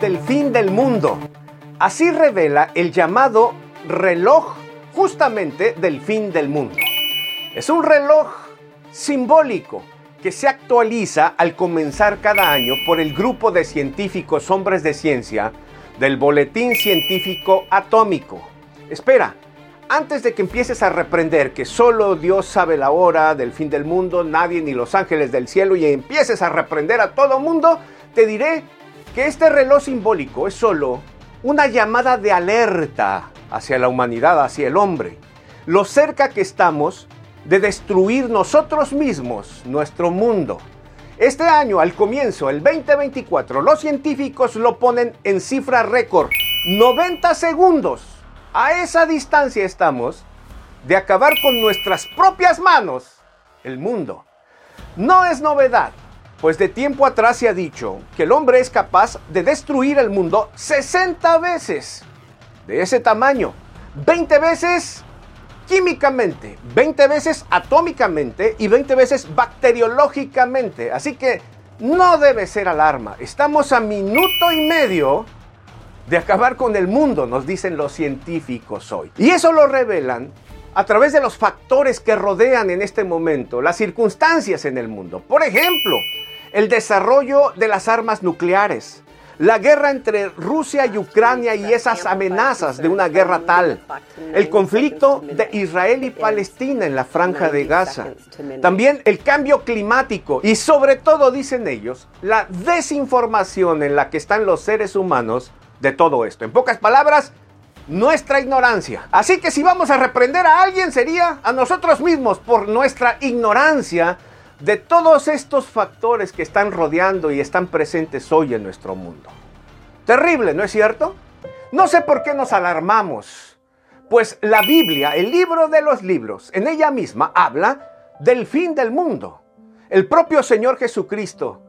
del fin del mundo. Así revela el llamado reloj justamente del fin del mundo. Es un reloj simbólico que se actualiza al comenzar cada año por el grupo de científicos hombres de ciencia del Boletín Científico Atómico. Espera, antes de que empieces a reprender que solo Dios sabe la hora del fin del mundo, nadie ni los ángeles del cielo y empieces a reprender a todo mundo, te diré que este reloj simbólico es solo una llamada de alerta hacia la humanidad, hacia el hombre. Lo cerca que estamos de destruir nosotros mismos nuestro mundo. Este año, al comienzo, el 2024, los científicos lo ponen en cifra récord, 90 segundos. A esa distancia estamos de acabar con nuestras propias manos el mundo. No es novedad, pues de tiempo atrás se ha dicho que el hombre es capaz de destruir el mundo 60 veces. De ese tamaño, 20 veces químicamente, 20 veces atómicamente y 20 veces bacteriológicamente. Así que no debe ser alarma. Estamos a minuto y medio de acabar con el mundo, nos dicen los científicos hoy. Y eso lo revelan a través de los factores que rodean en este momento las circunstancias en el mundo. Por ejemplo, el desarrollo de las armas nucleares, la guerra entre Rusia y Ucrania y esas amenazas de una guerra tal, el conflicto de Israel y Palestina en la franja de Gaza, también el cambio climático y sobre todo, dicen ellos, la desinformación en la que están los seres humanos de todo esto. En pocas palabras, nuestra ignorancia. Así que si vamos a reprender a alguien sería a nosotros mismos por nuestra ignorancia de todos estos factores que están rodeando y están presentes hoy en nuestro mundo. Terrible, ¿no es cierto? No sé por qué nos alarmamos, pues la Biblia, el libro de los libros, en ella misma habla del fin del mundo. El propio Señor Jesucristo,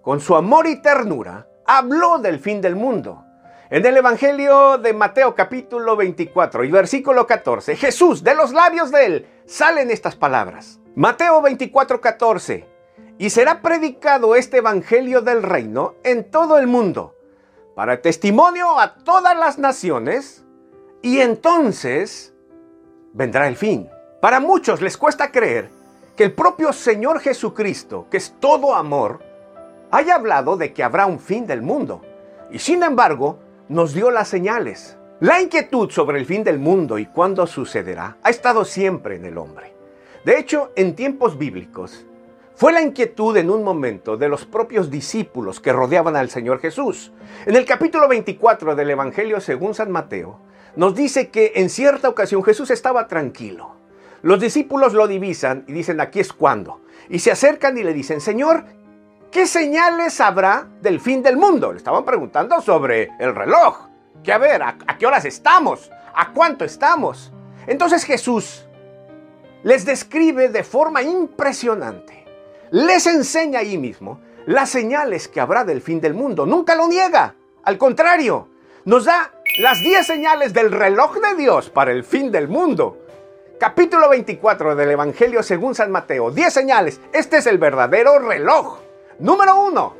con su amor y ternura, habló del fin del mundo. En el Evangelio de Mateo capítulo 24 y versículo 14, Jesús, de los labios de él, salen estas palabras. Mateo 24, 14. Y será predicado este Evangelio del reino en todo el mundo, para testimonio a todas las naciones, y entonces vendrá el fin. Para muchos les cuesta creer que el propio Señor Jesucristo, que es todo amor, haya hablado de que habrá un fin del mundo. Y sin embargo, nos dio las señales. La inquietud sobre el fin del mundo y cuándo sucederá ha estado siempre en el hombre. De hecho, en tiempos bíblicos, fue la inquietud en un momento de los propios discípulos que rodeaban al Señor Jesús. En el capítulo 24 del Evangelio según San Mateo, nos dice que en cierta ocasión Jesús estaba tranquilo. Los discípulos lo divisan y dicen, aquí es cuando. Y se acercan y le dicen, Señor, ¿qué señales habrá del fin del mundo? Le estaban preguntando sobre el reloj. Que a ver, ¿a, qué horas estamos? ¿A cuánto estamos? Entonces Jesús les describe de forma impresionante. Les enseña ahí mismo las señales que habrá del fin del mundo. Nunca lo niega. Al contrario, nos da las 10 señales del reloj de Dios para el fin del mundo. Capítulo 24 del Evangelio según San Mateo. 10 señales. Este es el verdadero reloj. Número uno,